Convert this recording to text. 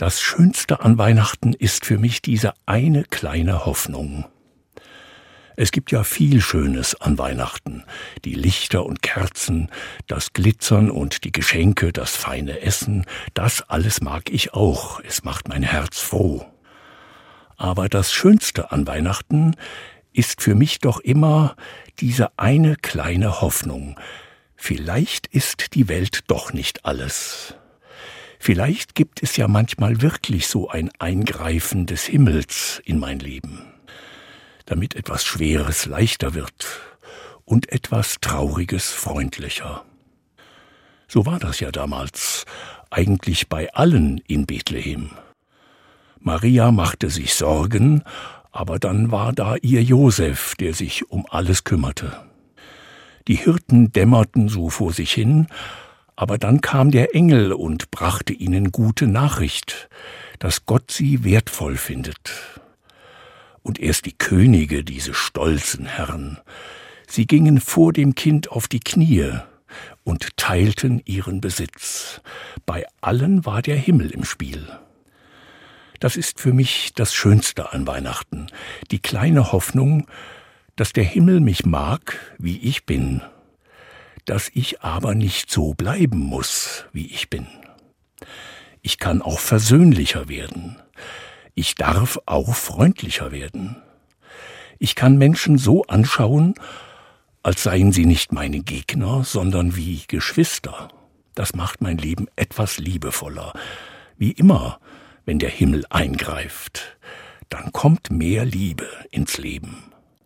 Das Schönste an Weihnachten ist für mich diese eine kleine Hoffnung. Es gibt ja viel Schönes an Weihnachten. Die Lichter und Kerzen, das Glitzern und die Geschenke, das feine Essen, das alles mag ich auch. Es macht mein Herz froh. Aber das Schönste an Weihnachten ist für mich doch immer diese eine kleine Hoffnung. Vielleicht ist die Welt doch nicht alles. Vielleicht gibt es ja manchmal wirklich so ein Eingreifen des Himmels in mein Leben, damit etwas Schweres leichter wird und etwas Trauriges freundlicher. So war das ja damals, eigentlich bei allen in Bethlehem. Maria machte sich Sorgen, aber dann war da ihr Josef, der sich um alles kümmerte. Die Hirten dämmerten so vor sich hin, aber dann kam der Engel und brachte ihnen gute Nachricht, dass Gott sie wertvoll findet. Und erst die Könige, diese stolzen Herren, sie gingen vor dem Kind auf die Knie und teilten ihren Besitz. Bei allen war der Himmel im Spiel. Das ist für mich das Schönste an Weihnachten, die kleine Hoffnung, dass der Himmel mich mag, wie ich bin dass ich aber nicht so bleiben muss, wie ich bin. Ich kann auch versöhnlicher werden. Ich darf auch freundlicher werden. Ich kann Menschen so anschauen, als seien sie nicht meine Gegner, sondern wie Geschwister. Das macht mein Leben etwas liebevoller. Wie immer, wenn der Himmel eingreift, dann kommt mehr Liebe ins Leben.